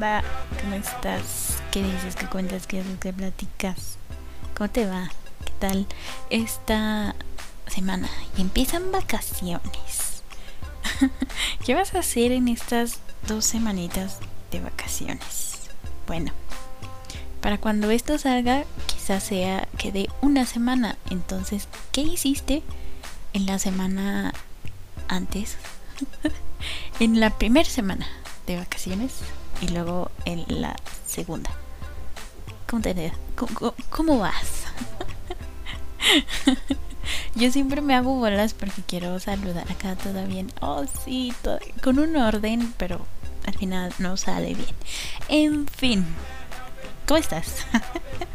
¿Cómo estás? ¿Qué dices? ¿Qué cuentas? ¿Qué haces? ¿Qué platicas? ¿Cómo te va? ¿Qué tal esta semana? Y empiezan vacaciones. ¿Qué vas a hacer en estas dos semanitas de vacaciones? Bueno, para cuando esto salga, quizás sea que de una semana. Entonces, ¿qué hiciste en la semana antes? en la primera semana de vacaciones y luego en la segunda. ¿Cómo te ¿Cómo, cómo vas? Yo siempre me hago bolas porque quiero saludar acá todo bien. Oh, sí, con un orden, pero al final no sale bien. En fin, ¿cómo estás?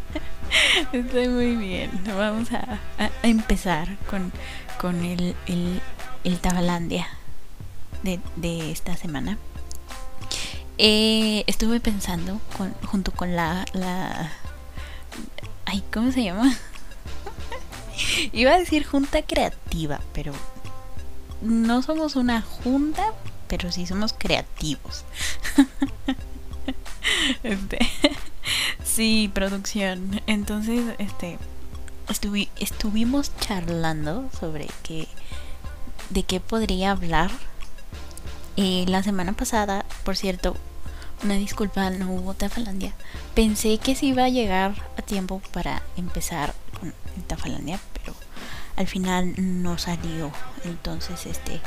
Estoy muy bien. Vamos a, empezar con, con el, el, el Tabalandia de, de esta semana. Eh, estuve pensando con, junto con la, la... Ay, ¿cómo se llama? Iba a decir junta creativa, pero no somos una junta, pero sí somos creativos. este, sí, producción. Entonces, este, estuvimos charlando sobre qué, de qué podría hablar eh, la semana pasada, por cierto, una disculpa, no hubo Tafalandia. Pensé que se iba a llegar a tiempo para empezar con Tafalandia, pero al final no salió. Entonces, este,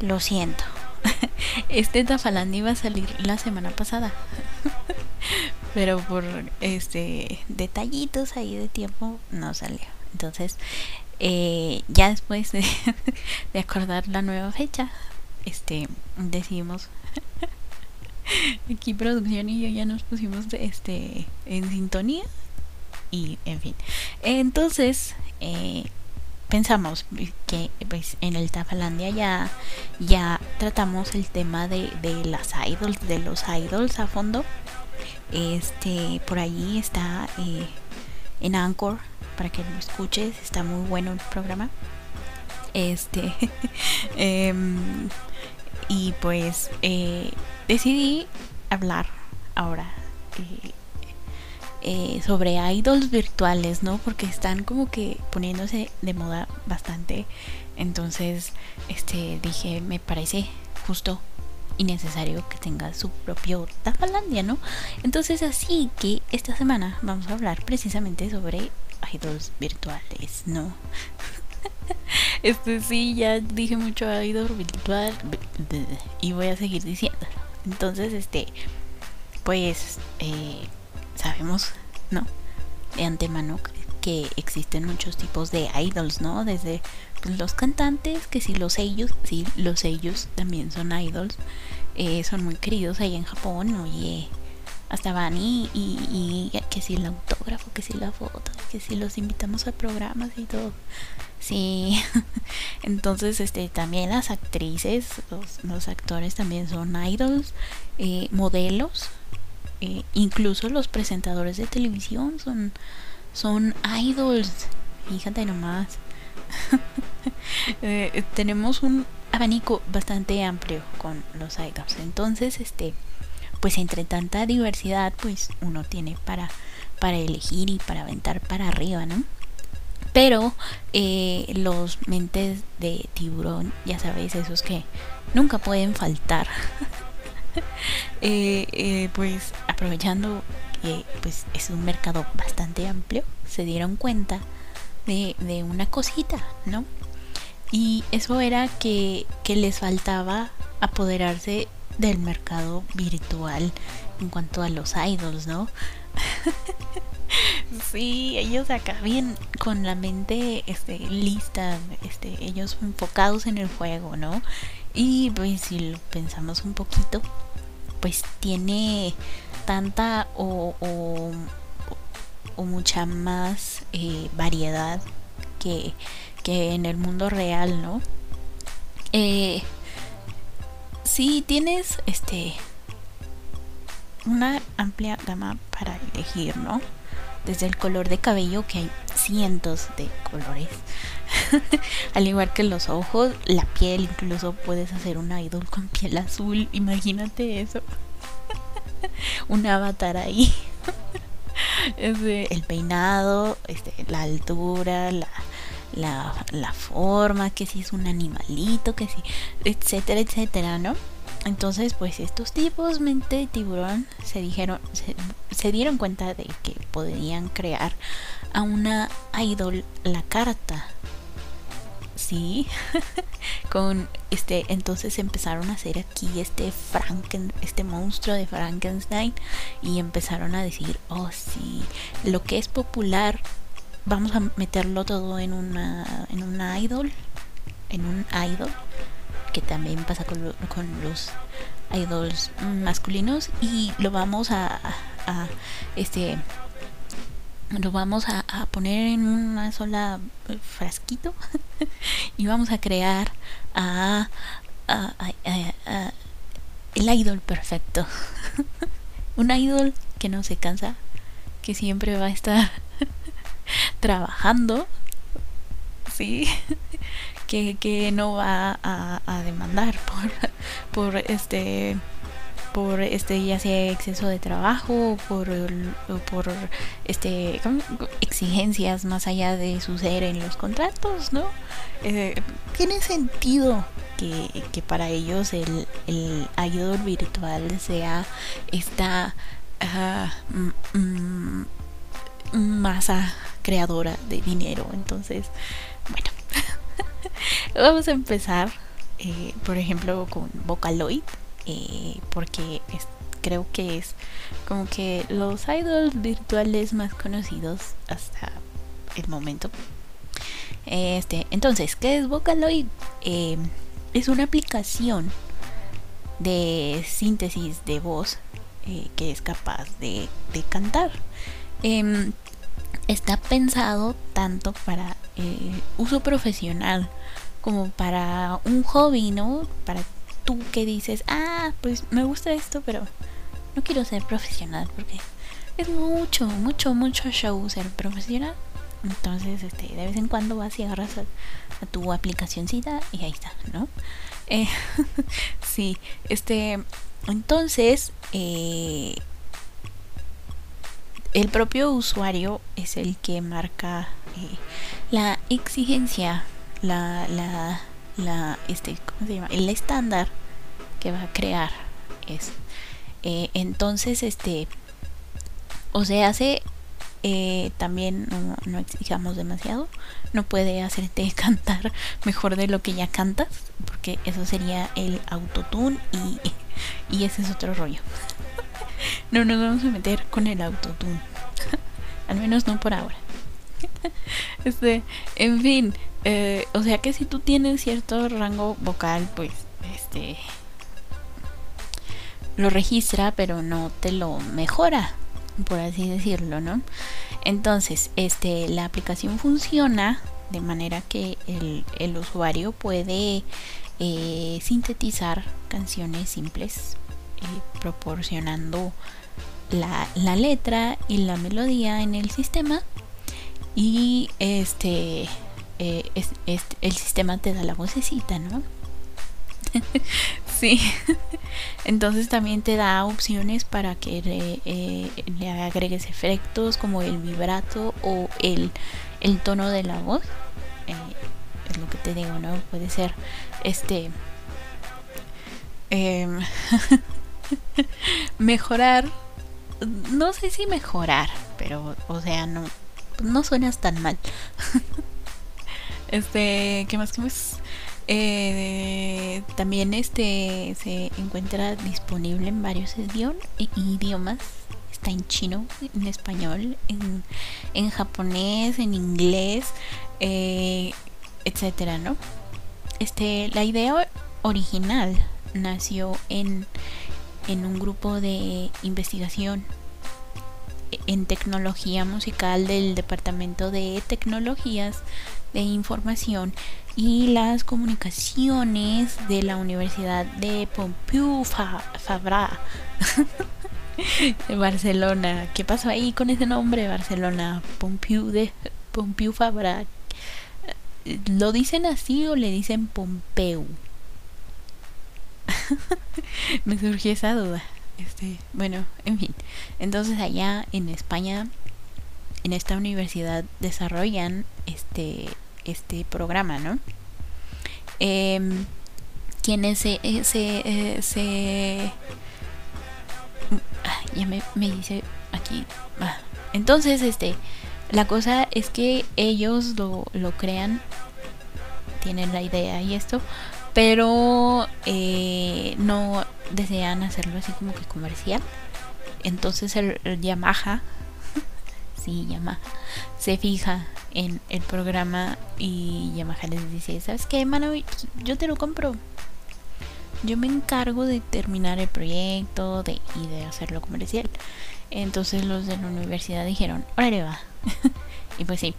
lo siento. Este Tafalandia iba a salir la semana pasada. pero por este detallitos ahí de tiempo no salió. Entonces, eh, ya después de, de acordar la nueva fecha, este decidimos aquí producción y yo ya nos pusimos este en sintonía y en fin. Entonces eh, pensamos que pues en el Tafalandia ya ya tratamos el tema de, de las idols de los idols a fondo. Este por ahí está eh, en Anchor para que lo escuches está muy bueno el programa. Este em, y pues eh, decidí hablar ahora eh, sobre idols virtuales, ¿no? Porque están como que poniéndose de moda bastante. Entonces, este, dije, me parece justo y necesario que tenga su propio Tafalandia, ¿no? Entonces, así que esta semana vamos a hablar precisamente sobre idols virtuales, ¿no? Este sí, ya dije mucho idol virtual y voy a seguir diciendo. Entonces, este, pues eh, sabemos, ¿no? De antemano que existen muchos tipos de idols, ¿no? Desde los cantantes, que si los ellos, sí, los ellos también son idols, eh, son muy queridos ahí en Japón, oye hasta van y, y, que si el autógrafo, que si la foto, que si los invitamos a programas y todo. Sí, entonces este también las actrices, los, actores también son idols, eh, modelos, eh, incluso los presentadores de televisión son, son idols. Fíjate nomás. Eh, tenemos un abanico bastante amplio con los idols. Entonces, este pues entre tanta diversidad, pues uno tiene para, para elegir y para aventar para arriba, ¿no? Pero eh, los mentes de tiburón, ya sabéis, esos que nunca pueden faltar. Eh, eh, pues aprovechando que pues es un mercado bastante amplio, se dieron cuenta de, una cosita, ¿no? Y eso era que les faltaba apoderarse del mercado virtual en cuanto a los idols, ¿no? sí, ellos acá bien con la mente este, lista, este, ellos enfocados en el juego, ¿no? Y pues si lo pensamos un poquito, pues tiene tanta o, o, mucha más eh, variedad que, que en el mundo real, ¿no? Eh, si tienes este una amplia gama para elegir, ¿no? Desde el color de cabello, que hay cientos de colores. Al igual que los ojos, la piel, incluso puedes hacer un idol con piel azul. Imagínate eso. un avatar ahí. el peinado, este, la altura, la, la, la forma, que si es un animalito, que si, etcétera, etcétera, ¿no? Entonces, pues estos tipos mente de tiburón se dijeron, se, dieron cuenta de que podían crear a una idol la carta. Sí, con este, entonces empezaron a hacer aquí este Franken, este monstruo de Frankenstein y empezaron a decir, oh sí, lo que es popular, vamos a meterlo todo en una, en una idol, en un idol que también pasa con, los idols masculinos y lo vamos a, este lo vamos a, poner en una sola frasquito y vamos a crear a, el idol perfecto. Un idol que no se cansa que siempre va a estar trabajando sí que, que no va a, demandar por, por este por este ya sea exceso de trabajo por por este exigencias más allá de su ser en los contratos no eh, tiene sentido que, que, para ellos el, el ayudor virtual sea esta uh, masa creadora de dinero. Entonces bueno Vamos a empezar, eh, por ejemplo, con Vocaloid, eh, porque creo que es como que los idols virtuales más conocidos hasta el momento. Este, entonces, ¿qué es Vocaloid? Eh, es una aplicación de síntesis de voz que es capaz de, de cantar. Em, está pensado tanto para uso profesional como para un hobby, ¿no? Para tú que dices, ah, pues me gusta esto, pero no quiero ser profesional porque es mucho, mucho, mucho show ser profesional. Entonces, este, de vez en cuando vas y agarras a, tu aplicacioncita y ahí está, ¿no? Eh, sí, este, entonces, eh, el propio usuario es el que marca eh, la exigencia la, la, la, este, ¿cómo se llama? El estándar que va a crear es. Eh, entonces, este, o se hace eh, también no, no, exijamos demasiado. No puede hacerte cantar mejor de lo que ya cantas, porque eso sería el autotune y, y ese es otro rollo. no nos vamos a meter con el autotune, al menos no por ahora. este, en fin, eh, o sea que si tú tienes cierto rango vocal, pues este lo registra, pero no te lo mejora, por así decirlo, ¿no? Entonces, este, la aplicación funciona de manera que el, usuario puede eh, sintetizar canciones simples, eh, proporcionando la, la letra y la melodía en el sistema y este eh, es, el sistema te da la vocecita, ¿no? sí. Entonces también te da opciones para que le, eh, le, agregues efectos como el vibrato o el, el tono de la voz. Eh, es lo que te digo, ¿no? Puede ser este... Em, mejorar. No sé si mejorar, pero, o sea, no, no suenas tan mal. Este, ¿qué más? ¿Qué más? Eh, también este se encuentra disponible en varios idiomas. Está en chino, en español, en, en japonés, en inglés, eh, etcétera, ¿no? Este, la idea original nació en, en un grupo de investigación en tecnología musical del Departamento de Tecnologías de Información y las Comunicaciones de la Universidad de Pompeu Fabra de Barcelona. ¿Qué pasó ahí con ese nombre? Barcelona, Pompeu de Pompeu Fabra. ¿Lo dicen así o le dicen Pompeu? Me surgió esa duda. Este, bueno, en fin. Entonces allá en España, en esta universidad desarrollan este, este programa, ¿no? Em, quienes se, eh, se, eh, se ah, ya me, me, dice aquí ah. entonces este la cosa es que ellos lo, lo crean tienen la idea y esto pero eh, no desean hacerlo así como que comercial entonces el, Yamaha sí Yamaha se fija en el programa y Yamaha les dice sabes qué mano yo te lo compro yo me encargo de terminar el proyecto y de hacerlo comercial. Entonces los de la universidad dijeron, órale va. y pues sí,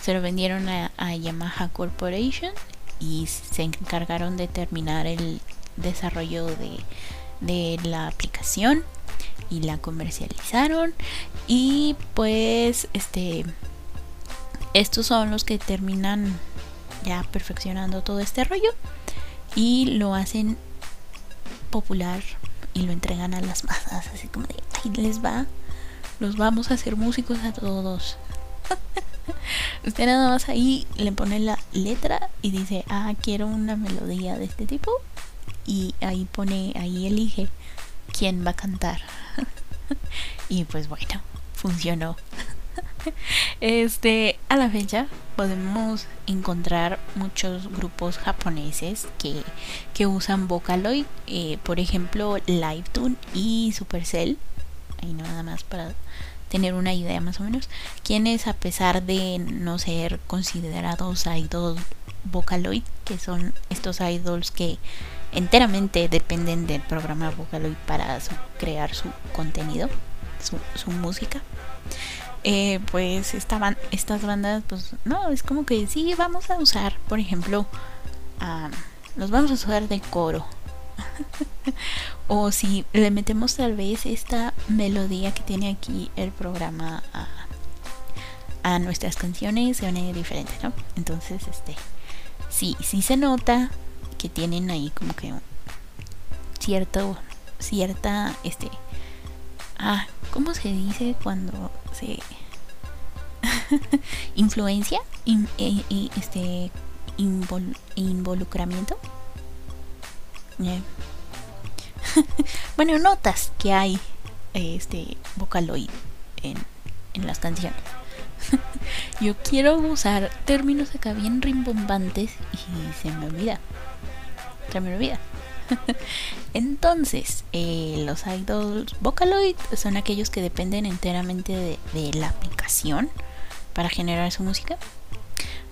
se lo vendieron a, Yamaha Corporation y se encargaron de terminar el desarrollo de, de la aplicación y la comercializaron y pues este estos son los que terminan ya perfeccionando todo este rollo y lo hacen popular y lo entregan a las masas, así como de, ahí les va, los vamos a hacer músicos a todos. Usted nada más ahí le pone la letra y dice, ah, quiero una melodía de este tipo. Y ahí pone, ahí elige quién va a cantar. y pues bueno, funcionó. este, a la fecha podemos encontrar muchos grupos japoneses que, que usan Vocaloid, eh, por ejemplo, Livetune y Supercell. Ahí nada más para tener una idea más o menos. Quienes, a pesar de no ser considerados idols Vocaloid, que son estos idols que enteramente dependen del programa Vocaloid para crear su contenido, su, música eh, pues estaban estas bandas, pues no, es como que sí, vamos a usar, por ejemplo, los vamos a usar de coro. o si le metemos tal vez esta melodía que tiene aquí el programa a, nuestras canciones, se van diferente, ¿no? Entonces, este, sí, sí se nota que tienen ahí como que cierto, cierta, este, ah, ¿cómo se dice cuando se influencia y e, este involucramiento? Bueno, notas que hay este vocaloid en, en las canciones. Yo quiero usar términos acá bien rimbombantes y se me olvida. Se me. Entonces, eh, los idols Vocaloid son aquellos que dependen enteramente de, la aplicación para generar su música.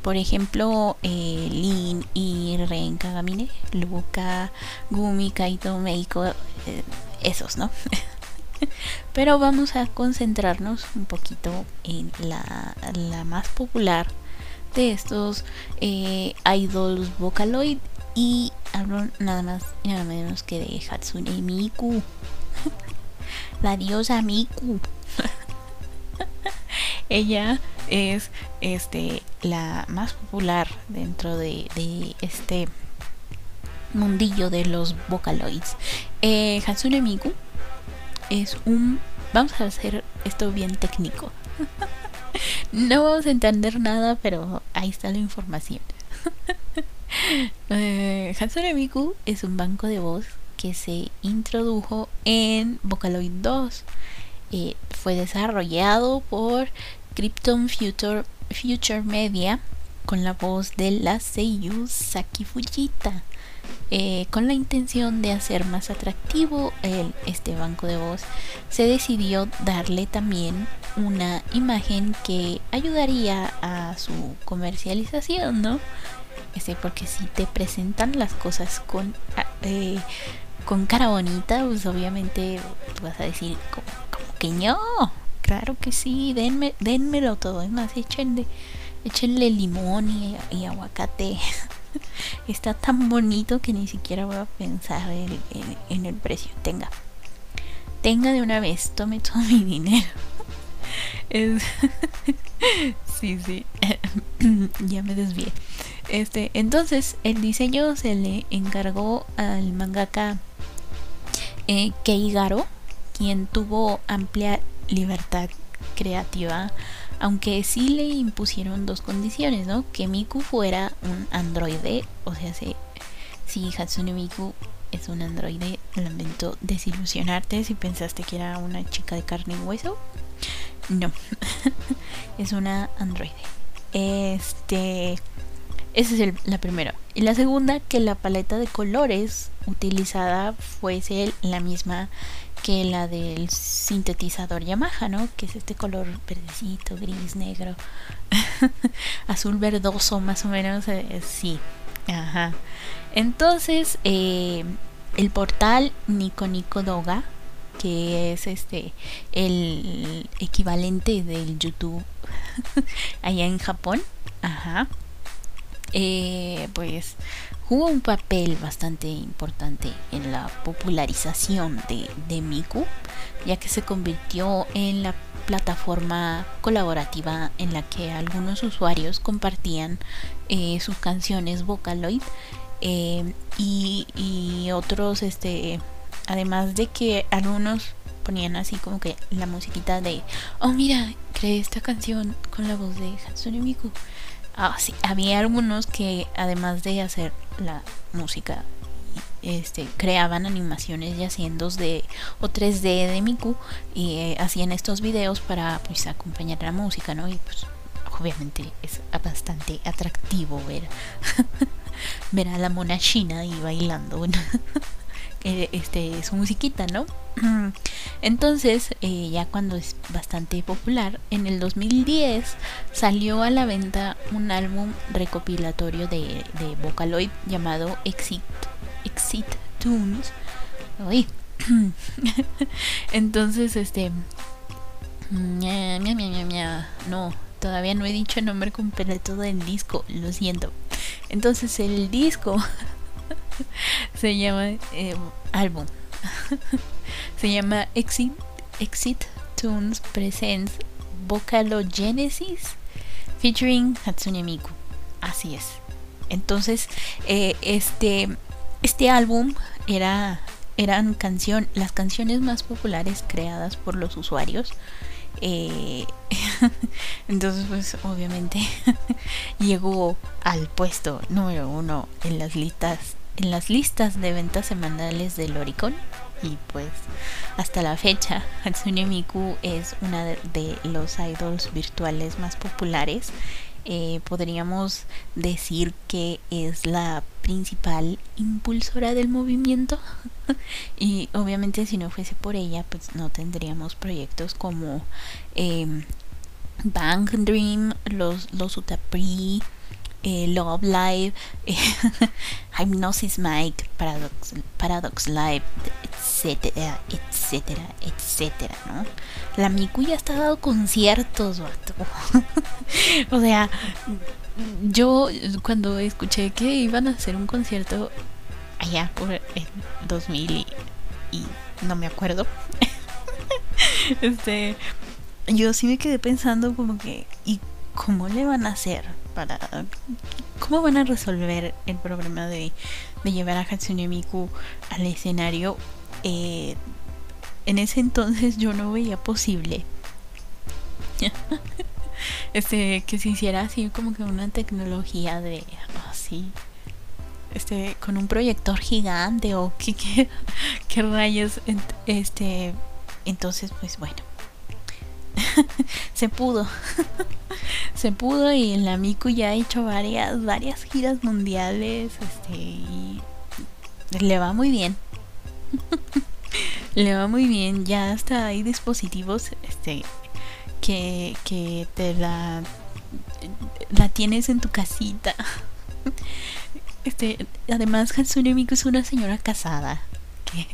Por ejemplo, eh, Lin y Ren Kagamine, Luka, Gumi, Kaito, Meiko, eh, esos, ¿no? Pero vamos a concentrarnos un poquito en la, la más popular de estos idols Vocaloid y hablo nada más y nada menos que de Hatsune Miku. La diosa Miku. Ella es este la más popular dentro de, este mundillo de los Vocaloids. Eh, Hatsune Miku es un. Vamos a hacer esto bien técnico. no vamos a entender nada, pero ahí está la información. eh, Hatsune es un banco de voz que se introdujo en Vocaloid 2. Eh, fue desarrollado por Krypton Future, Future Media con la voz de la Seiyu Saki Fujita. Eh, con la intención de hacer más atractivo el, este banco de voz, se decidió darle también una imagen que ayudaría a su comercialización, ¿no? Porque si te presentan las cosas con, ah, eh, con cara bonita, pues obviamente vas a decir como, que no. Claro que sí, denme, denmelo todo. Es más, échenle, échenle limón y, aguacate. Está tan bonito que ni siquiera voy a pensar en, en el precio. Tenga. Tenga de una vez, tome todo mi dinero. Es... sí, sí. ya me desvié. Este, entonces el diseño se le encargó al mangaka eh, Keigaro, quien tuvo amplia libertad creativa, aunque sí le impusieron dos condiciones, ¿no? Que Miku fuera un androide, o sea, si, si Hatsune Miku es un androide, lamento desilusionarte si pensaste que era una chica de carne y hueso. No, es una androide. Este, esa es la primera. Y la segunda, que la paleta de colores utilizada fuese la misma que la del sintetizador Yamaha, ¿no? Que es este color verdecito, gris, negro, azul verdoso, más o menos. Eh, sí, ajá. Entonces, eh, el portal Nico Nico Doga, que es este el equivalente del YouTube allá en Japón, ajá. Eh, pues jugó un papel bastante importante en la popularización de, Miku, ya que se convirtió en la plataforma colaborativa en la que algunos usuarios compartían eh, sus canciones Vocaloid eh, y, otros, este, además de que algunos ponían así como que la musiquita de, oh mira, creé esta canción con la voz de Hatsune Miku. Ah, sí, había algunos que además de hacer la música este, creaban animaciones ya en 2D o 3D de Miku y eh, hacían estos videos para pues acompañar la música, ¿no? Y pues obviamente es bastante atractivo ver ver a la mona china y bailando este su musiquita, ¿no? Entonces, eh, ya cuando es bastante popular, en el 2010 salió a la venta un álbum recopilatorio de, de Vocaloid llamado Exit, Exit Tunes. Entonces, este... No, todavía no he dicho el nombre completo del disco, lo siento. Entonces el disco se llama eh, álbum. se llama Exit, Exit Tunes Presents Vocalogenesis featuring Hatsune Miku. Así es. Entonces, eh, este, este álbum era, eran canción, las canciones más populares creadas por los usuarios. Eh, entonces, pues obviamente llegó al puesto número uno en las listas en las listas de ventas semanales del Oricon. Y pues hasta la fecha Hatsune Miku es una de los idols virtuales más populares. Eh, podríamos decir que es la principal impulsora del movimiento. Y obviamente si no fuese por ella pues no tendríamos proyectos como eh, Bang Dream, los, los Utapri, eh, Love Live, Hypnosis Mike, Paradox, Paradox Live, etcétera, etcétera, etcétera, ¿no? La Miku ya está dando conciertos, o sea, yo cuando escuché que iban a hacer un concierto allá por el 2000 y, y no me acuerdo, este, yo sí me quedé pensando como que, ¿y cómo le van a hacer? Para cómo van a resolver el problema de, llevar a Hatsune Miku al escenario eh, en ese entonces yo no veía posible este que se hiciera así como que una tecnología de así este con un proyector gigante o qué, qué, qué rayos este entonces pues bueno se pudo. se pudo y la Miku ya ha hecho varias, varias giras mundiales. Este, y le va muy bien. le va muy bien. Ya hasta hay dispositivos este, que, que te la, la tienes en tu casita. Este, además Hatsune Miku es una señora casada. Que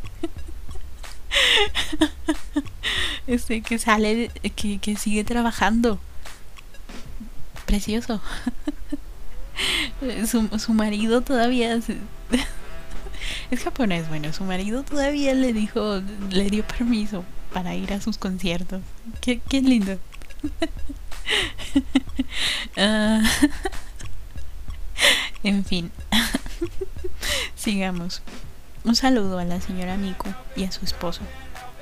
este que sale que, que sigue trabajando. Precioso. Su, su marido todavía es japonés bueno su marido todavía le dijo le dio permiso para ir a sus conciertos. Qué, qué lindo. Uh, en fin. Sigamos un saludo a la señora Miku y a su esposo.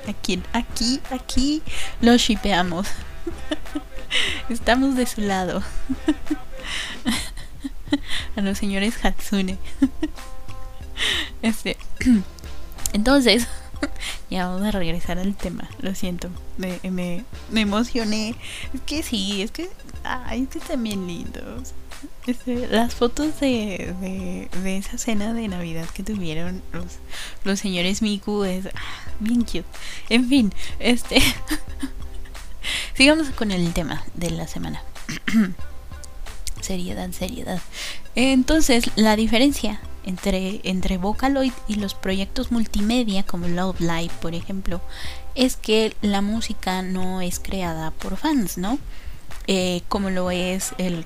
Aquí, aquí, aquí los shipeamos. Estamos de su lado. a los señores Hatsune. Este. Entonces, ya vamos a regresar al tema. Lo siento. Me, me, emocioné. Es que sí, es que. Ay, es que están lindos. Este, las fotos de, de, esa cena de Navidad que tuvieron los, los señores Miku es ah, bien cute. En fin, este. sigamos con el tema de la semana. seriedad, seriedad. Entonces, la diferencia entre, entre Vocaloid y los proyectos multimedia como Love Live, por ejemplo, es que la música no es creada por fans, ¿no? Eh, como lo es el,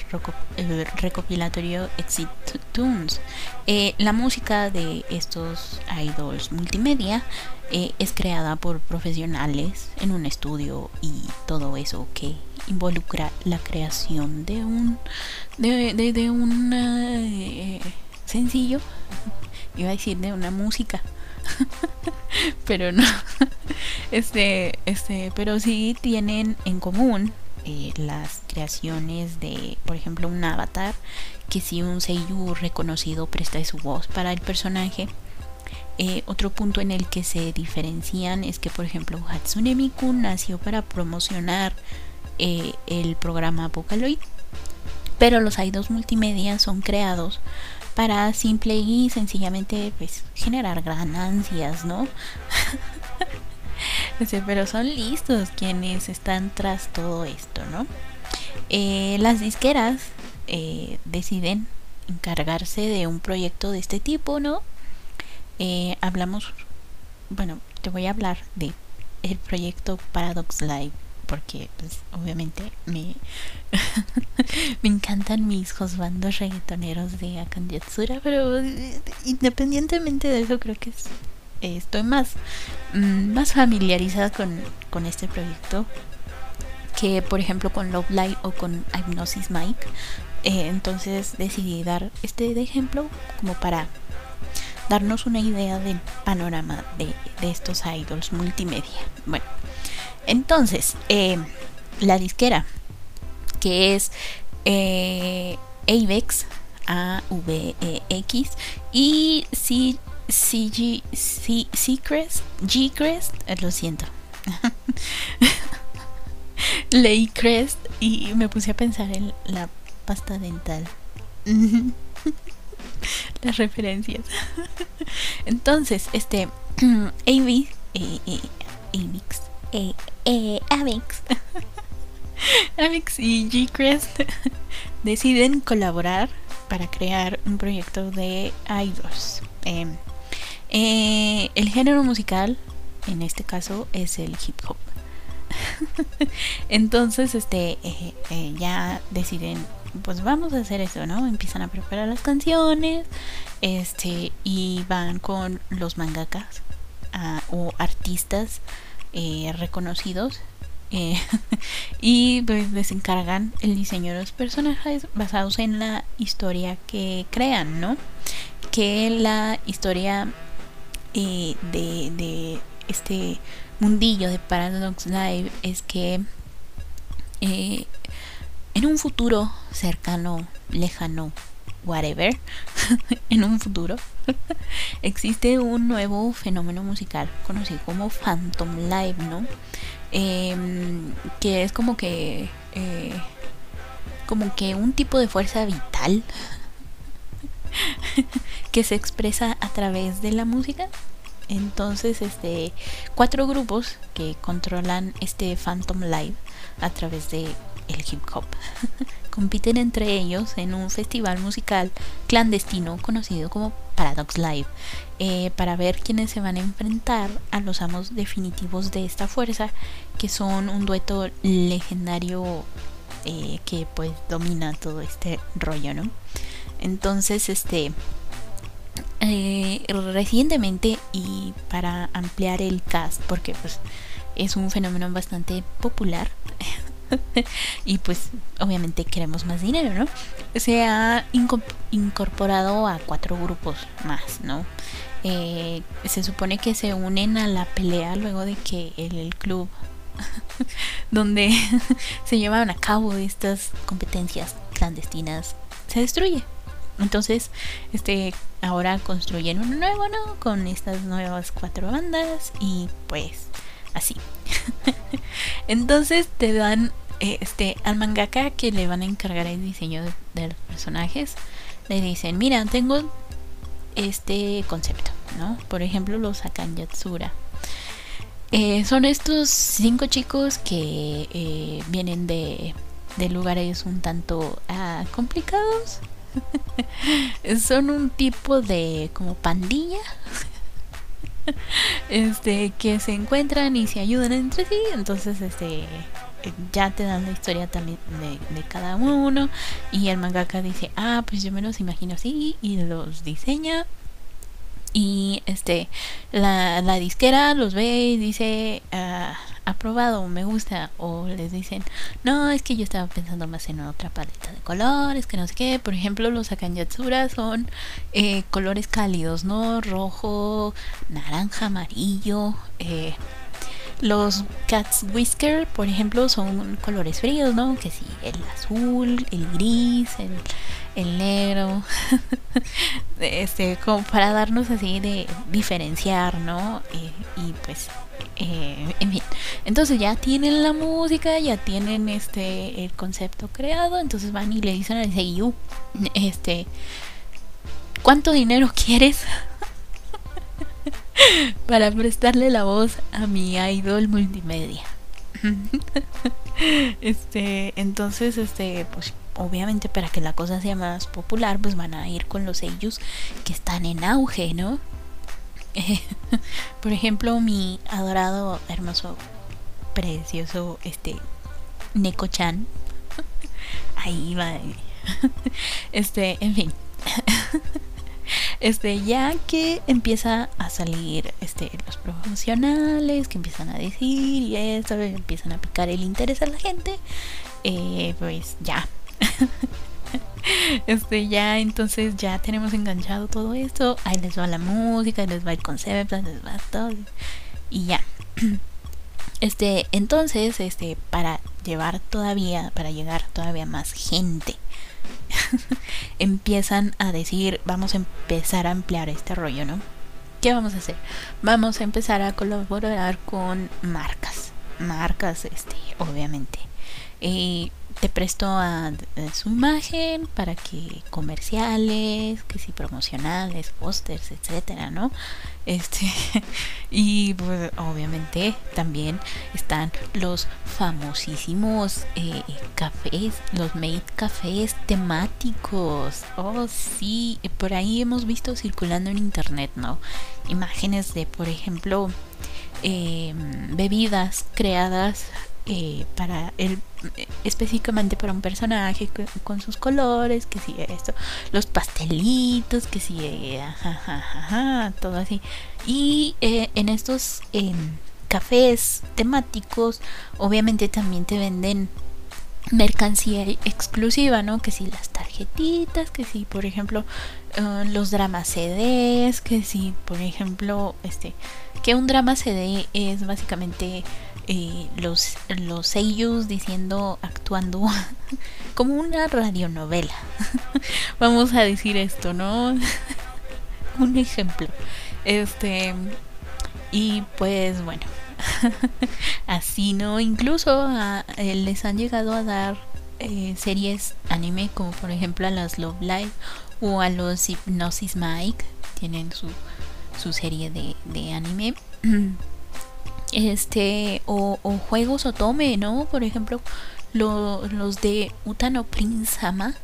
recopilatorio Exit Tunes. Eh, la música de estos idols multimedia eh, es creada por profesionales en un estudio y todo eso que involucra la creación de un de, de, un sencillo iba a decir de una música pero no este este pero sí tienen en común eh, las creaciones de, por ejemplo, un avatar, que si un Seiyu reconocido presta su voz para el personaje. Eh, otro punto en el que se diferencian es que, por ejemplo, Hatsune Miku nació para promocionar eh, el programa Vocaloid, pero los idols multimedia son creados para simple y sencillamente pues generar ganancias, ¿no? pero son listos quienes están tras todo esto, ¿no? Eh, las disqueras eh, deciden encargarse de un proyecto de este tipo, ¿no? Eh, hablamos, bueno, te voy a hablar de el proyecto Paradox Live porque pues, obviamente me me encantan mis josbandos reggaetoneros de Akanyatsura, pero independientemente de eso creo que es estoy más, mm, más familiarizada con, con, este proyecto que por ejemplo con Love Live o con Hypnosis Mike. Eh, entonces decidí dar este ejemplo como para darnos una idea del panorama de, de estos idols multimedia. Bueno, entonces, eh, la disquera, que es eh, Avex, A-V-E-X, y si CG, C, Crest, G Crest, eh, lo siento. Leí Crest y me puse a pensar en la pasta dental. Las referencias. Entonces, este AV, eh, eh, Avix, eh, eh, Avix, Avix y G Crest deciden colaborar para crear un proyecto de idols. Eh, eh, el género musical, en este caso, es el hip hop. Entonces, este, eh, eh, ya deciden, pues vamos a hacer eso, ¿no? Empiezan a preparar las canciones, este, y van con los mangakas o artistas reconocidos y pues les encargan el diseño de los personajes basados en la historia que crean, ¿no? Que la historia eh, de, este mundillo de Paradox Live es que eh, en un futuro cercano, lejano, whatever, en un futuro, existe un nuevo fenómeno musical conocido como Phantom Live, ¿no? Em, que es como que eh, como que un tipo de fuerza vital que se expresa a través de la música. Entonces, este, cuatro grupos que controlan este Phantom Live a través de el hip hop compiten entre ellos en un festival musical clandestino conocido como Paradox Live eh, para ver quiénes se van a enfrentar a los amos definitivos de esta fuerza que son un dueto legendario eh, que pues domina todo este rollo, ¿no? Entonces, este, eh, recientemente y para ampliar el cast, porque pues es un fenómeno bastante popular, y pues obviamente queremos más dinero, ¿no? Se ha incorporado a cuatro grupos más, ¿no? Eh, se supone que se unen a la pelea luego de que el, club donde se llevaban a cabo estas competencias clandestinas se destruye. Entonces, este, ahora construyen uno nuevo, ¿no? Con estas nuevas cuatro bandas y pues así. Entonces te dan este al mangaka que le van a encargar el diseño de, los personajes. Le dicen, mira, tengo este concepto, ¿no? Por ejemplo, los Akan Yatsura. Eh, son estos cinco chicos que eh, vienen de, de, lugares un tanto ah, complicados. son un tipo de como pandilla este que se encuentran y se ayudan entre sí entonces este ya te dan la historia también de, cada uno y el mangaka dice ah pues yo me los imagino así y los diseña y este la, la disquera los ve y dice ah, aprobado me gusta o les dicen no es que yo estaba pensando más en otra paleta de colores que no sé qué por ejemplo los akanyatsura son eh, colores cálidos no rojo naranja amarillo eh, los Cats Whisker, por ejemplo, son colores fríos, ¿no? Que sí, el azul, el gris, el, el negro. este, como para darnos así de diferenciar, ¿no? y pues, eh, en fin. Entonces ya tienen la música, ya tienen este el concepto creado, entonces van y le dicen al CIU, este, ¿cuánto dinero quieres? para prestarle la voz a mi idol multimedia. este, entonces, este, pues obviamente para que la cosa sea más popular, pues van a ir con los sellos que están en auge, ¿no? por ejemplo, mi adorado, hermoso, precioso, este, Neko-chan. Ahí va. Este, en fin. este ya que empieza a salir este los profesionales que empiezan a decir y esto empiezan a picar el interés a la gente eh, pues ya este ya entonces ya tenemos enganchado todo esto ahí les va la música ahí les va el concepto ahí les va todo y ya este entonces este para llevar todavía para llegar todavía más gente empiezan a decir, vamos a empezar a ampliar este rollo, ¿no? ¿Qué vamos a hacer? Vamos a empezar a colaborar con marcas, marcas, este, obviamente. Y te presto a, su imagen para que comerciales, que si promocionales, pósters, etcétera, ¿no? Este y pues obviamente también están los famosísimos eh, cafés, los made cafés temáticos. Oh sí, por ahí hemos visto circulando en internet, ¿no? Imágenes de, por ejemplo, em, bebidas creadas eh, para el específicamente para un personaje con, sus colores, que si esto, los pastelitos, que si eh, todo así. Y eh, en estos cafés temáticos, obviamente también te venden mercancía exclusiva, ¿no? Que si las tarjetitas, que si por ejemplo los drama CDs, que si por ejemplo este que un drama CD es básicamente eh, los, los sellos diciendo, actuando como una radionovela. Vamos a decir esto, ¿no? Un ejemplo. Este. Y pues bueno. Así, ¿no? Incluso eh, les han llegado a dar eh, series anime, como por ejemplo a las Love Live o a los Hypnosis Mike. Tienen su, su serie de, de anime. este o, o juegos otome no por ejemplo los de Utano Prince Sama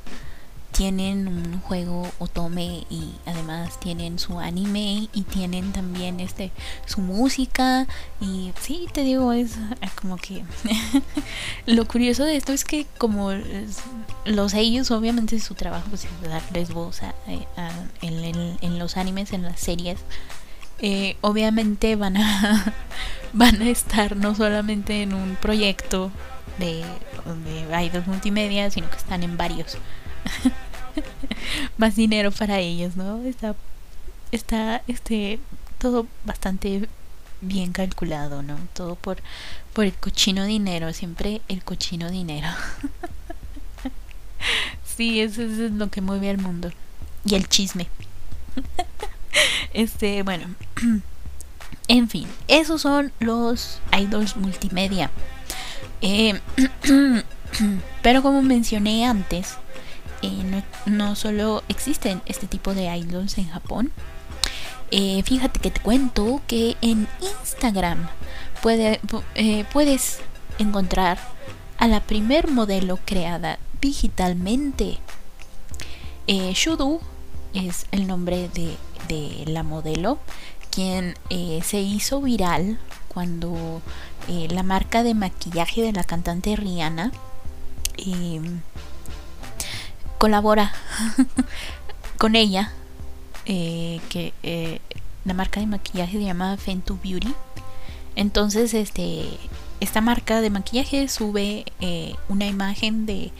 tienen un juego otome y además tienen su anime y tienen también este su música y sí te digo es como que lo curioso de esto es que como los ellos obviamente su trabajo pues, es darles voz en, en los animes en las series eh, obviamente van a, van a estar no solamente en un proyecto de, donde hay dos multimedia, sino que están en varios. Más dinero para ellos, ¿no? Está, está este, todo bastante bien calculado, ¿no? Todo por, por el cochino dinero, siempre el cochino dinero. sí, eso, es lo que mueve al mundo. Y el chisme. este, bueno. en fin, esos son los idols multimedia. Eh, pero como mencioné antes, eh, no, solo existen este tipo de idols en Japón. Eh, fíjate que te cuento que en Instagram puede, puedes encontrar a la primer modelo creada digitalmente. Shudu es el nombre de la modelo, quien se hizo viral cuando eh, la marca de maquillaje de la cantante Rihanna em, colabora con ella, eh, que eh, la marca de maquillaje se llama Fentu Beauty. Entonces, este, esta marca de maquillaje sube una imagen de,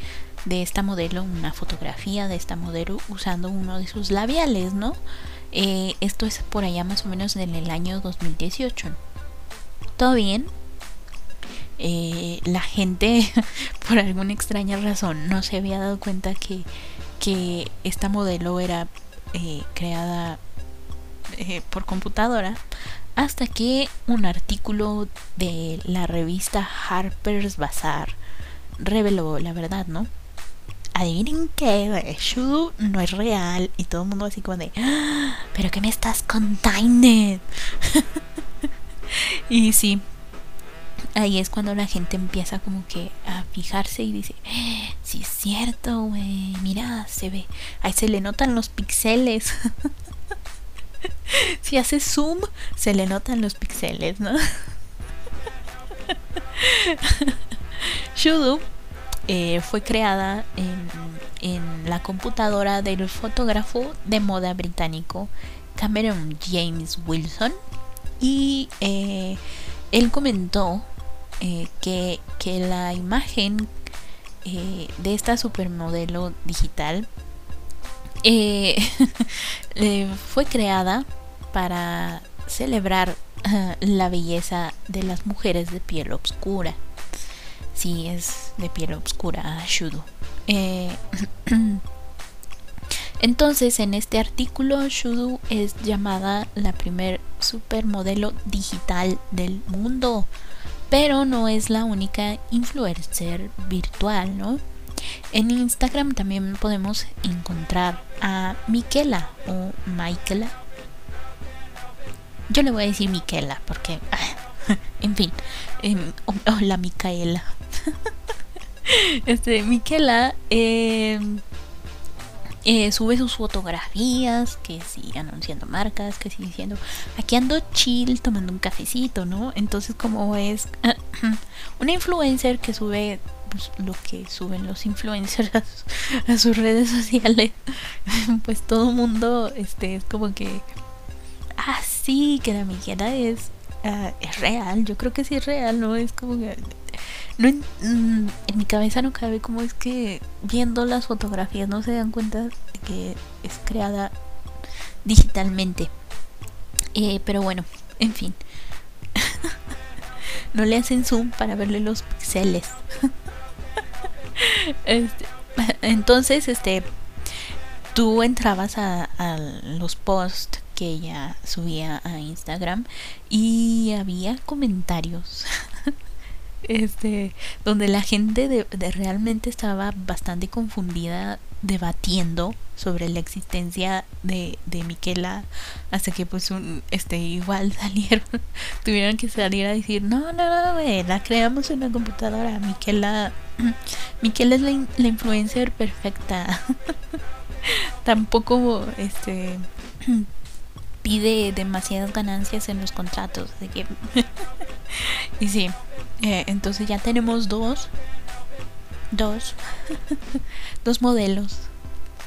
de esta modelo, una fotografía de esta modelo usando uno de sus labiales, ¿no? Esto es por allá más o menos en el año 2018 todo bien. Eh, la gente, por alguna extraña razón, no se había dado cuenta que, que esta modelo era eh, creada eh, por computadora hasta que un artículo de la revista Harper's Bazaar reveló la verdad, ¿no? Adivinen que Shu no es real y todo el mundo así como de, ¡Ah! pero ¿qué me estás contando? y sí, ahí es cuando la gente empieza como que a fijarse y dice, eh, sí es cierto, güey, mira, se ve, ahí se le notan los pixeles. si hace zoom, se le notan los pixeles, ¿no? Shudu eh, fue creada en, la computadora del fotógrafo de moda británico Cameron James Wilson y eh, él comentó eh, que, la imagen de esta supermodelo digital fue creada para celebrar la belleza de las mujeres de piel oscura. Sí, es de piel oscura, Shudo. Entonces, en este artículo, Shudu es llamada la primer supermodelo digital del mundo, pero no es la única influencer virtual, ¿no? En Instagram también podemos encontrar a Miquela o Michaela. Yo le voy a decir Miquela porque, en fin, em, hola Micaela. este, Miquela eh, eh, sube sus fotografías, que sí, anunciando marcas, que sí, diciendo, aquí ando chill tomando un cafecito, ¿no? Entonces como es una influencer que sube pues, lo que suben los influencers a, sus redes sociales, pues todo el mundo este, es como que, ah, sí, que la Miguela es, ah, es real, yo creo que sí es real, ¿no? Es como que no en, mm, mi cabeza no cabe cómo es que viendo las fotografías no se dan cuenta de que es creada digitalmente. Eh, pero bueno, en fin. no le hacen zoom para verle los pixeles. Este, entonces, este, tú entrabas a, a los posts que ella subía a Instagram y había comentarios este, donde la gente de, realmente estaba bastante confundida debatiendo sobre la existencia de, de Miquela hasta que pues un, este igual salieron tuvieron que salir a decir no no no la creamos en la computadora Miquela Miquela es la, la influencer perfecta tampoco este pide demasiadas ganancias en los contratos de que y sí eh, entonces ya tenemos dos, dos, dos modelos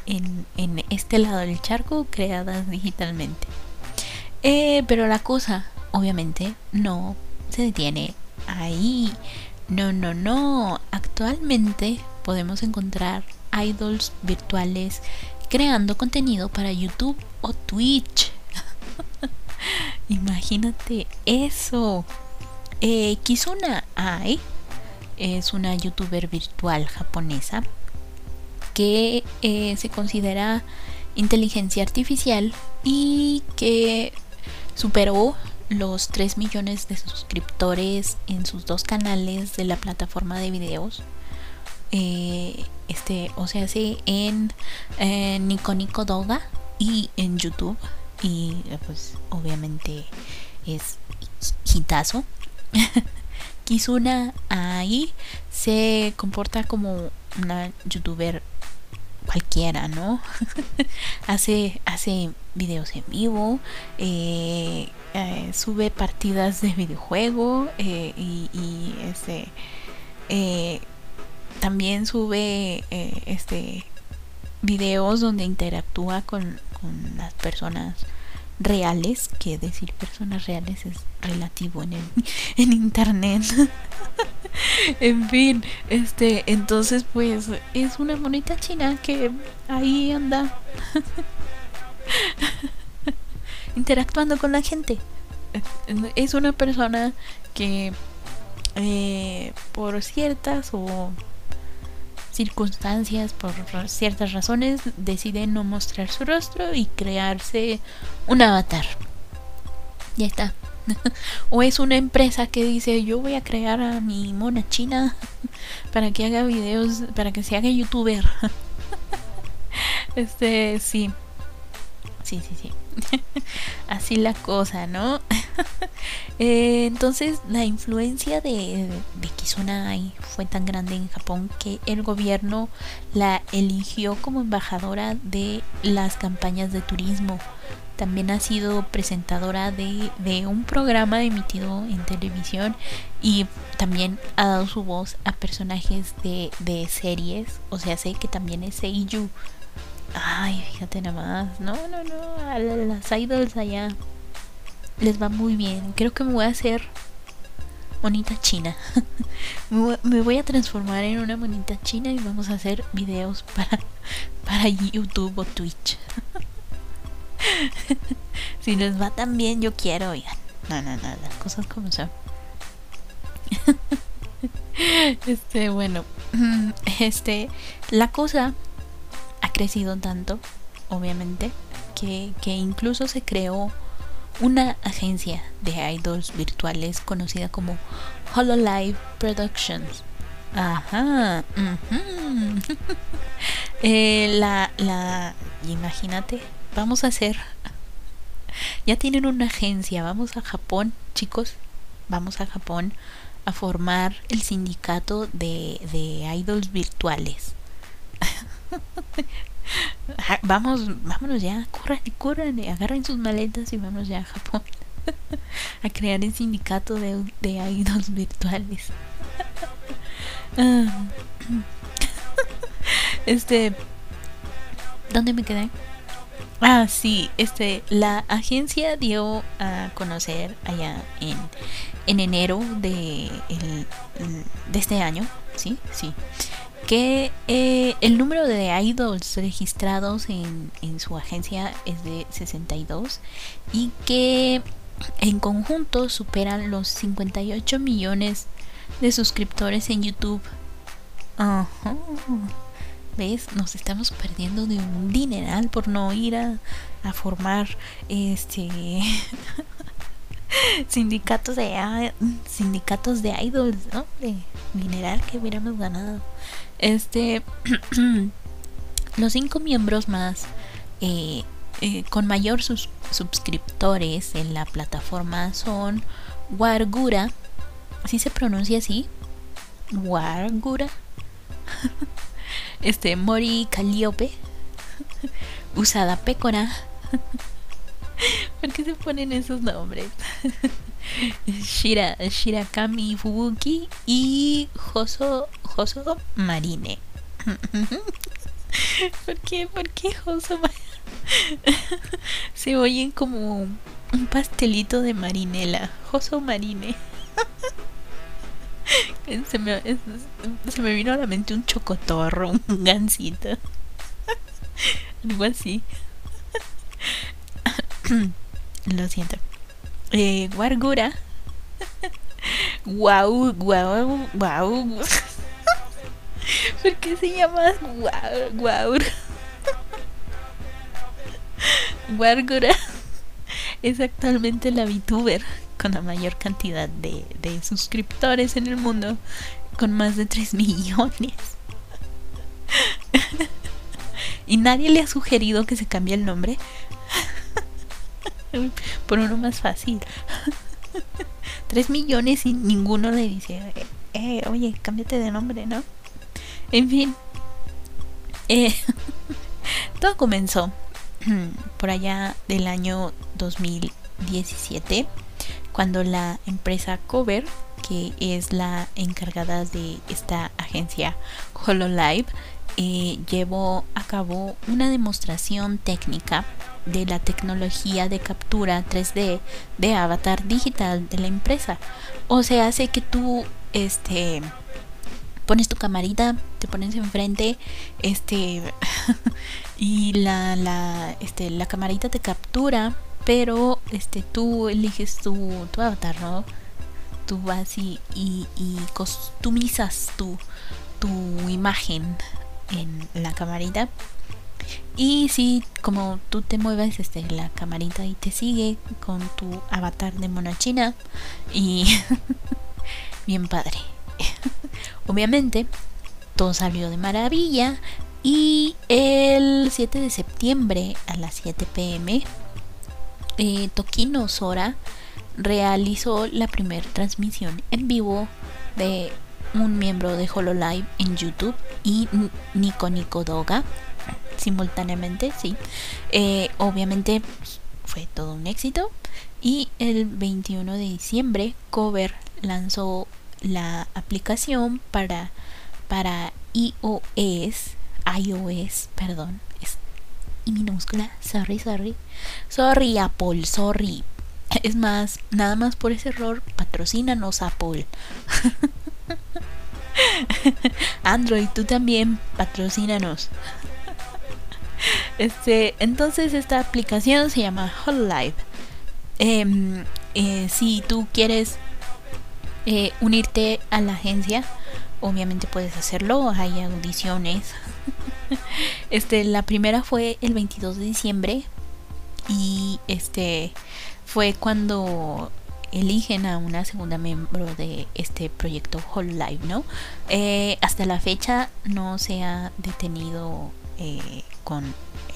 en, en, este lado del charco creadas digitalmente. Eh, pero la cosa, obviamente, no se detiene ahí. no, no, no. Actualmente podemos encontrar idols virtuales creando contenido para YouTube o Twitch. Imagínate eso. Eh, Kizuna Ai es una youtuber virtual japonesa que eh, se considera inteligencia artificial y que superó los 3 millones de suscriptores en sus dos canales de la plataforma de videos. Eh, este, o sea, sí, en eh, Nico Nico Doga y en YouTube. Y pues obviamente es hitazo. Kizuna ahí se comporta como una youtuber cualquiera, ¿no? hace, hace videos en vivo, eh, eh, sube partidas de videojuego eh, y, y, este también sube este videos donde interactúa con, con las personas reales, que decir personas reales es relativo en, el, en internet. en fin, este, entonces pues es una monita china que ahí anda interactuando con la gente. Es una persona que eh, por ciertas o circunstancias, por ciertas razones, decide no mostrar su rostro y crearse un avatar. Ya está. o es una empresa que dice yo voy a crear a mi mona china para que haga videos, para que se haga youtuber. este, sí. Sí, sí, sí. Así la cosa, ¿no? Eh, entonces la influencia de, de fue tan grande en Japón que el gobierno la eligió como embajadora de las campañas de turismo. También ha sido presentadora de, un programa emitido en televisión y también ha dado su voz a personajes de, de series. O sea, sé que también es Seiyuu Ay, fíjate nada más. No, no, no. A las idols allá les va muy bien. Creo que me voy a hacer monita china. me voy a transformar en una monita china y vamos a hacer videos para, para YouTube o Twitch. si les va tan bien, yo quiero, oigan. No, no, no, las cosas como son. este, bueno, este, la cosa ha crecido tanto, obviamente, que, incluso se creó una agencia de idols virtuales conocida como Hololive Productions. Ajá. eh, la, la, imagínate, vamos a hacer. Ya tienen una agencia, vamos a Japón, chicos, vamos a Japón a formar el sindicato de, de idols virtuales. Vamos, vámonos ya, corran corran, agarren sus maletas y vamos ya a Japón a crear el sindicato de, de idols virtuales. Ah. este, ¿dónde me quedé? Ah, sí, este, la agencia dio a conocer allá en, en enero de, el, de este año, sí, sí, que eh, el número de idols registrados en, en su agencia es de 62 y que en conjunto superan los 58 millones de suscriptores en YouTube. Ajá. ¿Ves? Nos estamos perdiendo de un dineral por no ir a, a formar este sindicatos de sindicatos de idols, ¿no? De mineral que hubiéramos ganado. Este, los cinco miembros más eh, eh, con mayor sus suscriptores en la plataforma son Wargura, ¿sí se pronuncia así? Wargura, este Mori Calliope, Usada Pecora. ¿Por qué se ponen esos nombres? Shira, Shirakami Fubuki y Hoso, Hoso Marine. ¿Por qué? ¿Por qué Hoso Marine? Se oyen como un pastelito de marinela. Hoso Marine. Se me, se me vino a la mente un chocotorro, un gansito. Algo así. Lo siento. Eh, Guargura. Guau, guau, guau. ¿Por qué se llama guau, guau? Guargura es actualmente la VTuber con la mayor cantidad de, de suscriptores en el mundo, con más de 3 millones. y nadie le ha sugerido que se cambie el nombre por uno más fácil. 3 millones y ninguno le dice, eh, oye, cámbiate de nombre, ¿no? En fin, eh, todo comenzó por allá del año 2017 cuando la empresa Cover, que es la encargada de esta agencia HoloLive, eh, llevó a cabo una demostración técnica de la tecnología de captura 3D de avatar digital de la empresa. O sea, hace que tú este pones tu camarita, te pones enfrente, este y la, la, este, la camarita te captura pero este tú eliges tu, tu avatar, ¿no? Tú vas y, y, customizas tu, tu imagen en la camarita. Y si como tú te mueves este, la camarita y te sigue con tu avatar de mona china y bien padre. Obviamente todo salió de maravilla y el 7 de septiembre a las 7 pm eh, Tokino Sora realizó la primera transmisión en vivo de un miembro de HoloLive en YouTube y Nico Nico Doga simultáneamente, sí. Eh, obviamente fue todo un éxito. Y el 21 de diciembre, Cover lanzó la aplicación para, para iOS, iOS, perdón, y minúscula. Sorry, sorry. Sorry, Apple, sorry. Es más, nada más por ese error, patrocínanos Apple. Android, tú también, patrocínanos. Este, entonces esta aplicación se llama HoloLive. Em, eh, si tú quieres eh, unirte a la agencia, obviamente puedes hacerlo. Hay audiciones este, la primera fue el 22 de diciembre y este fue cuando eligen a una segunda miembro de este proyecto Whole Life, ¿no? Eh, hasta la fecha no se ha detenido eh, con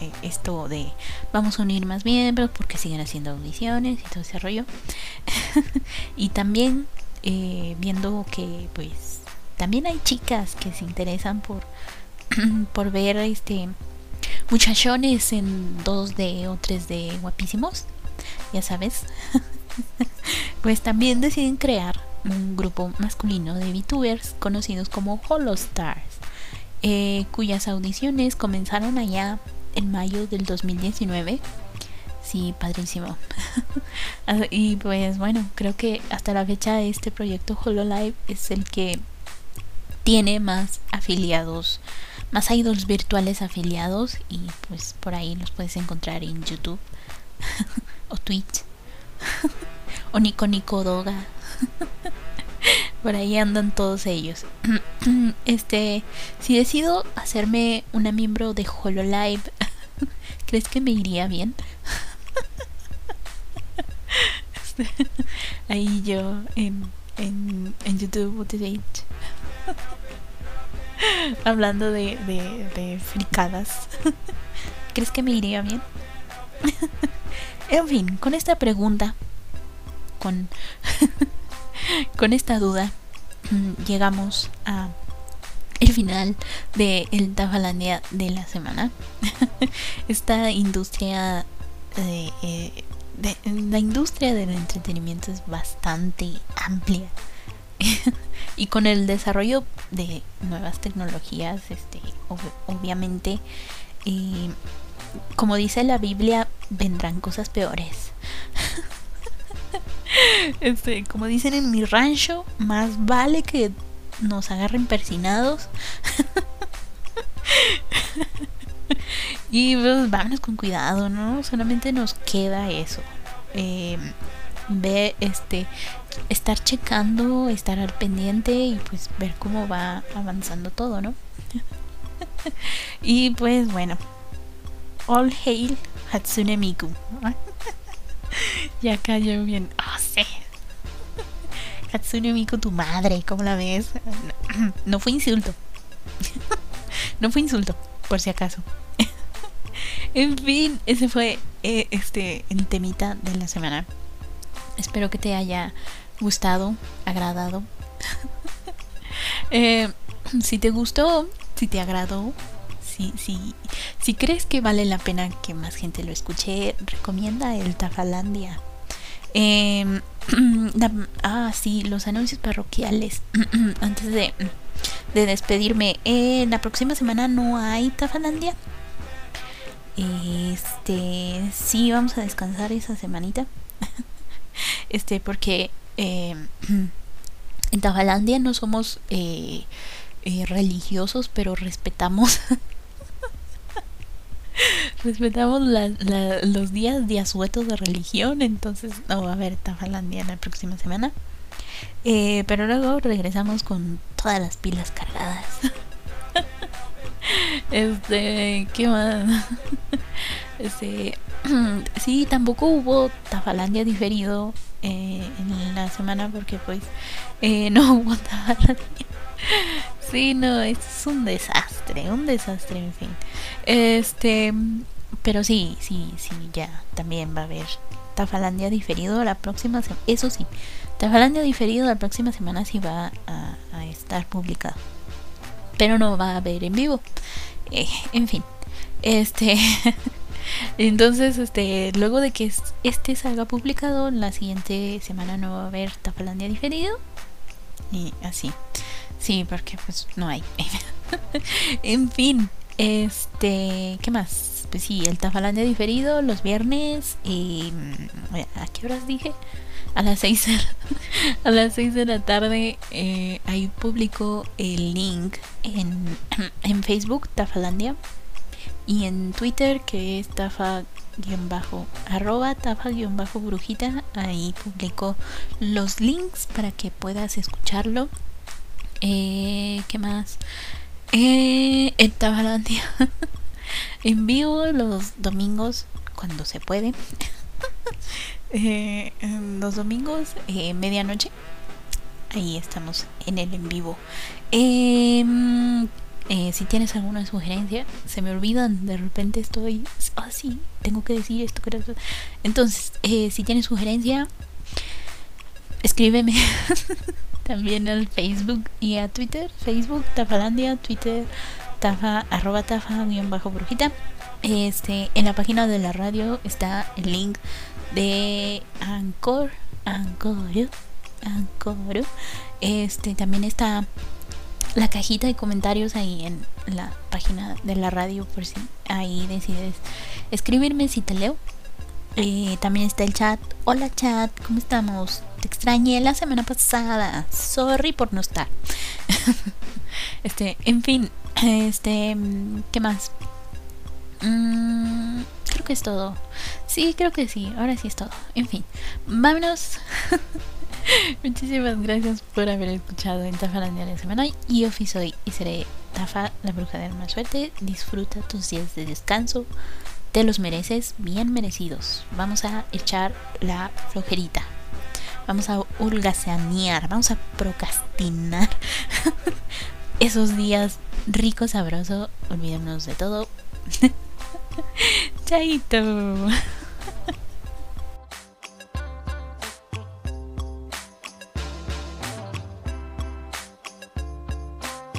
eh, esto de vamos a unir más miembros porque siguen haciendo audiciones y todo ese rollo. y también viendo que pues también hay chicas que se interesan por por ver este muchachones en 2D o 3D guapísimos, ya sabes. pues también deciden crear un grupo masculino de VTubers conocidos como Holostars, eh, cuyas audiciones comenzaron allá en mayo del 2019. Sí, padrísimo. y pues bueno, creo que hasta la fecha este proyecto HoloLive es el que tiene más afiliados más idols virtuales afiliados y pues por ahí los puedes encontrar en YouTube o Twitch o Nico Nico Doga. por ahí andan todos ellos. este, si decido hacerme una miembro de HoloLive, ¿crees que me iría bien? ahí yo en, en, en YouTube. Hablando de, de, fricadas. ¿Crees que me iría bien? en fin, con esta pregunta, con, esta duda, mm, llegamos a el final de el Tafalandia de la semana. Esta industria de, eh, de, la industria del entretenimiento es bastante amplia y con el desarrollo de nuevas tecnologías, este, obviamente, eh, como dice la Biblia, vendrán cosas peores. este, como dicen en mi rancho, más vale que nos agarren persinados. y pues vámonos con cuidado, ¿no? Solamente nos queda eso. Eh, ve este estar checando, estar al pendiente y pues ver cómo va avanzando todo, ¿no? y pues bueno, all hail Hatsune Miku. ya cayó bien. Oh, sí. Hatsune Miku, tu madre, ¿cómo la ves? No fue insulto. no fue insulto, por si acaso. en fin, ese fue eh, este el temita de la semana. Espero que te haya gustado, agradado. Eh, si te gustó, si te agradó, si, crees que vale la pena que más gente lo escuche, recomienda el Tafalandia. Eh, ah, sí, los anuncios parroquiales. Antes de, de despedirme, eh, la próxima semana no hay Tafalandia. Este, sí, vamos a descansar esa semanita. este, porque eh, en Tafalandia no somos eh, eh, religiosos, pero respetamos. respetamos los días de asuetos de religión, entonces no va a haber Tafalandia la próxima semana. pero luego regresamos con todas las pilas cargadas. Este, ¿qué más? Este, sí, tampoco hubo Tafalandia diferido eh, en la semana porque pues eh, no hubo Tafalandia. Sí, no, es un desastre, un desastre, en fin. Este, pero sí, sí, sí, ya también va a haber Tafalandia diferido la próxima semana. Eso sí, Tafalandia diferido la próxima semana sí va a estar publicado pero no va a haber en vivo. Eh, en fin, este. Entonces, este, luego de que este salga publicado, la siguiente semana no va a haber Tafalandia diferido. Y así. Sí, porque pues no hay. en fin, este, ¿qué más? Pues sí, el Tafalandia diferido los viernes y mm, ¿a qué horas dije? a las 6 de a las 6 de la tarde eh, ahí publico el link en, en Facebook Tafalandia y en Twitter que es tafa arroba tafa bajo brujita ahí publico los links para que puedas escucharlo eh, ¿qué más? Eh, en en vivo los domingos cuando se puede eh, los domingos, eh, medianoche. Ahí estamos en el en vivo. Em, eh, si tienes alguna sugerencia, se me olvidan, de repente estoy, ah, sí, tengo que decir esto. Entonces, eh, si tienes sugerencia, escríbeme también al Facebook y a Twitter. Facebook, Tafalandia, Twitter, tafa, arroba tafa, guion bajo brujita. Este, en la página de la radio está el link de Anchor, Anchor, Anchor. Este también está la cajita de comentarios ahí en la página de la radio por si ahí decides escribirme si te leo. Eh, también está el chat. Hola chat, ¿cómo estamos? Te extrañé la semana pasada. Sorry por no estar. este, en fin, este, ¿qué más? Mm, creo que es todo. Sí, creo que sí. Ahora sí es todo. En fin, vámonos. Muchísimas gracias por haber escuchado en Tafa la de semana. Y yo soy y seré Tafa, la bruja de más suerte. Disfruta tus días de descanso. Te los mereces, bien merecidos. Vamos a echar la flojerita. Vamos a holgazanear. Vamos a procrastinar. Esos días ricos, sabroso. Olvidémonos de todo. Chaito.